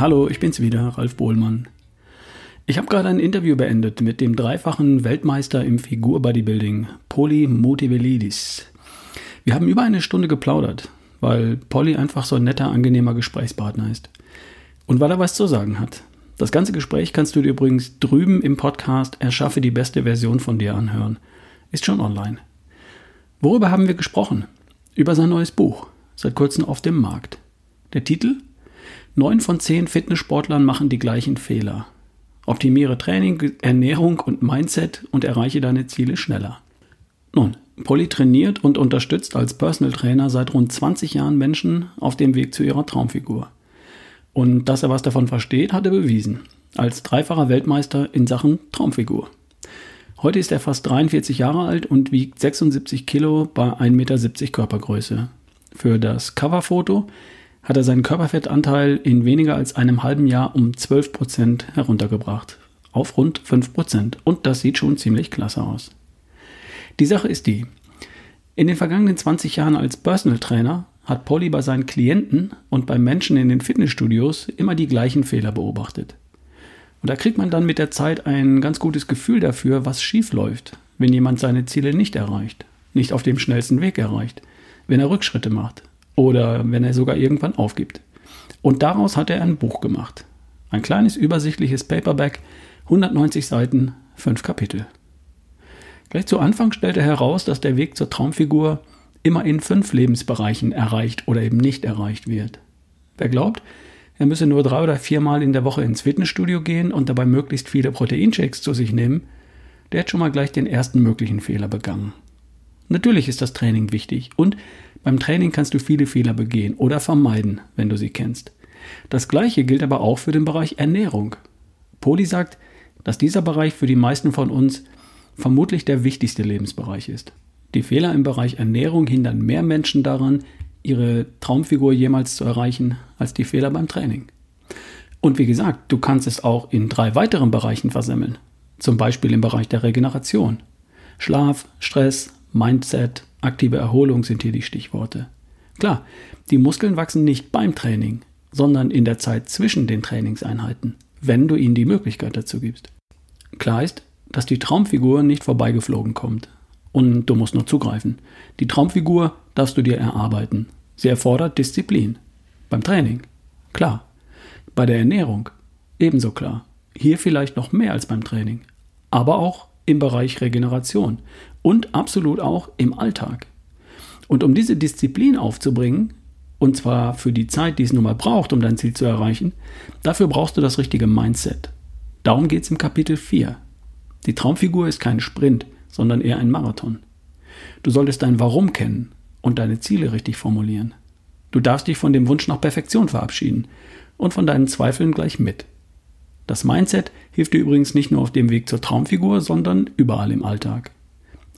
Hallo, ich bin's wieder, Ralf Bohlmann. Ich habe gerade ein Interview beendet mit dem dreifachen Weltmeister im Figur-Bodybuilding, Poli Motivelidis. Wir haben über eine Stunde geplaudert, weil Polly einfach so ein netter, angenehmer Gesprächspartner ist. Und weil er was zu sagen hat. Das ganze Gespräch kannst du dir übrigens drüben im Podcast Erschaffe die beste Version von dir anhören. Ist schon online. Worüber haben wir gesprochen? Über sein neues Buch, seit kurzem auf dem Markt. Der Titel? Neun von zehn Fitnesssportlern machen die gleichen Fehler. Optimiere Training, Ernährung und Mindset und erreiche deine Ziele schneller. Nun, Polly trainiert und unterstützt als Personal Trainer seit rund 20 Jahren Menschen auf dem Weg zu ihrer Traumfigur. Und dass er was davon versteht, hat er bewiesen. Als dreifacher Weltmeister in Sachen Traumfigur. Heute ist er fast 43 Jahre alt und wiegt 76 Kilo bei 1,70 Meter Körpergröße. Für das Coverfoto hat er seinen Körperfettanteil in weniger als einem halben Jahr um 12 Prozent heruntergebracht. Auf rund 5%. Prozent. Und das sieht schon ziemlich klasse aus. Die Sache ist die. In den vergangenen 20 Jahren als Personal Trainer hat Polly bei seinen Klienten und bei Menschen in den Fitnessstudios immer die gleichen Fehler beobachtet. Und da kriegt man dann mit der Zeit ein ganz gutes Gefühl dafür, was schief läuft, wenn jemand seine Ziele nicht erreicht, nicht auf dem schnellsten Weg erreicht, wenn er Rückschritte macht, oder wenn er sogar irgendwann aufgibt. Und daraus hat er ein Buch gemacht. Ein kleines übersichtliches Paperback, 190 Seiten, 5 Kapitel. Gleich zu Anfang stellt er heraus, dass der Weg zur Traumfigur immer in fünf Lebensbereichen erreicht oder eben nicht erreicht wird. Wer glaubt, er müsse nur drei oder viermal in der Woche ins Fitnessstudio gehen und dabei möglichst viele Proteinshakes zu sich nehmen, der hat schon mal gleich den ersten möglichen Fehler begangen. Natürlich ist das Training wichtig und beim Training kannst du viele Fehler begehen oder vermeiden, wenn du sie kennst. Das gleiche gilt aber auch für den Bereich Ernährung. Poli sagt, dass dieser Bereich für die meisten von uns vermutlich der wichtigste Lebensbereich ist. Die Fehler im Bereich Ernährung hindern mehr Menschen daran, ihre Traumfigur jemals zu erreichen, als die Fehler beim Training. Und wie gesagt, du kannst es auch in drei weiteren Bereichen versemmeln. Zum Beispiel im Bereich der Regeneration. Schlaf, Stress, Mindset, aktive Erholung sind hier die Stichworte. Klar, die Muskeln wachsen nicht beim Training, sondern in der Zeit zwischen den Trainingseinheiten, wenn du ihnen die Möglichkeit dazu gibst. Klar ist, dass die Traumfigur nicht vorbeigeflogen kommt. Und du musst nur zugreifen. Die Traumfigur darfst du dir erarbeiten. Sie erfordert Disziplin. Beim Training. Klar. Bei der Ernährung. Ebenso klar. Hier vielleicht noch mehr als beim Training. Aber auch im Bereich Regeneration und absolut auch im Alltag. Und um diese Disziplin aufzubringen, und zwar für die Zeit, die es nun mal braucht, um dein Ziel zu erreichen, dafür brauchst du das richtige Mindset. Darum geht es im Kapitel 4. Die Traumfigur ist kein Sprint, sondern eher ein Marathon. Du solltest dein Warum kennen und deine Ziele richtig formulieren. Du darfst dich von dem Wunsch nach Perfektion verabschieden und von deinen Zweifeln gleich mit. Das Mindset hilft dir übrigens nicht nur auf dem Weg zur Traumfigur, sondern überall im Alltag.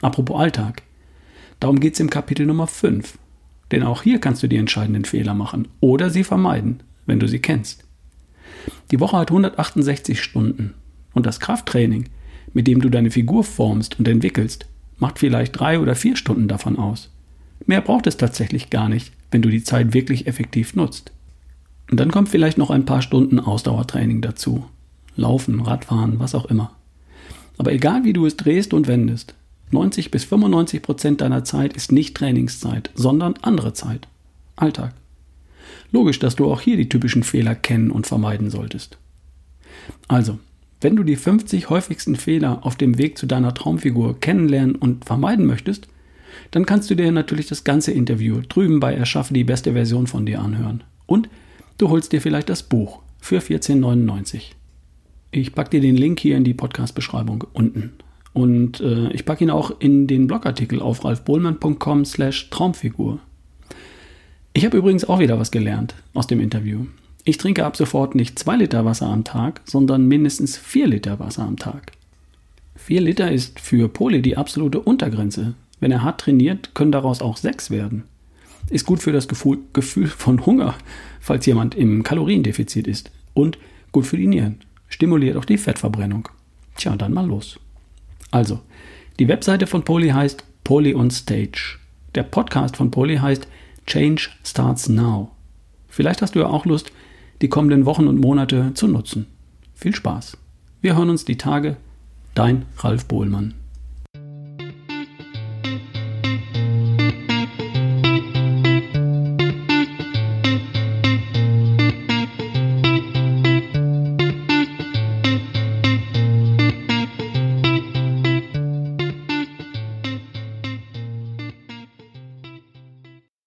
Apropos Alltag. Darum geht es im Kapitel Nummer 5. Denn auch hier kannst du die entscheidenden Fehler machen oder sie vermeiden, wenn du sie kennst. Die Woche hat 168 Stunden und das Krafttraining, mit dem du deine Figur formst und entwickelst, macht vielleicht drei oder vier Stunden davon aus. Mehr braucht es tatsächlich gar nicht, wenn du die Zeit wirklich effektiv nutzt. Und dann kommt vielleicht noch ein paar Stunden Ausdauertraining dazu, Laufen, Radfahren, was auch immer. Aber egal wie du es drehst und wendest, 90 bis 95 Prozent deiner Zeit ist nicht Trainingszeit, sondern andere Zeit. Alltag. Logisch, dass du auch hier die typischen Fehler kennen und vermeiden solltest. Also, wenn du die 50 häufigsten Fehler auf dem Weg zu deiner Traumfigur kennenlernen und vermeiden möchtest, dann kannst du dir natürlich das ganze Interview drüben bei Erschaffe die beste Version von dir anhören. Und du holst dir vielleicht das Buch für 14,99. Ich packe dir den Link hier in die Podcast-Beschreibung unten. Und äh, ich packe ihn auch in den Blogartikel auf ralfbohlmann.com slash Traumfigur. Ich habe übrigens auch wieder was gelernt aus dem Interview. Ich trinke ab sofort nicht zwei Liter Wasser am Tag, sondern mindestens vier Liter Wasser am Tag. Vier Liter ist für Poli die absolute Untergrenze. Wenn er hart trainiert, können daraus auch sechs werden. Ist gut für das Gefühl, Gefühl von Hunger, falls jemand im Kaloriendefizit ist. Und gut für die Nieren stimuliert auch die Fettverbrennung. Tja, dann mal los. Also, die Webseite von Poly heißt Poly on Stage. Der Podcast von Poly heißt Change Starts Now. Vielleicht hast du ja auch Lust, die kommenden Wochen und Monate zu nutzen. Viel Spaß. Wir hören uns die Tage. Dein Ralf Bohlmann.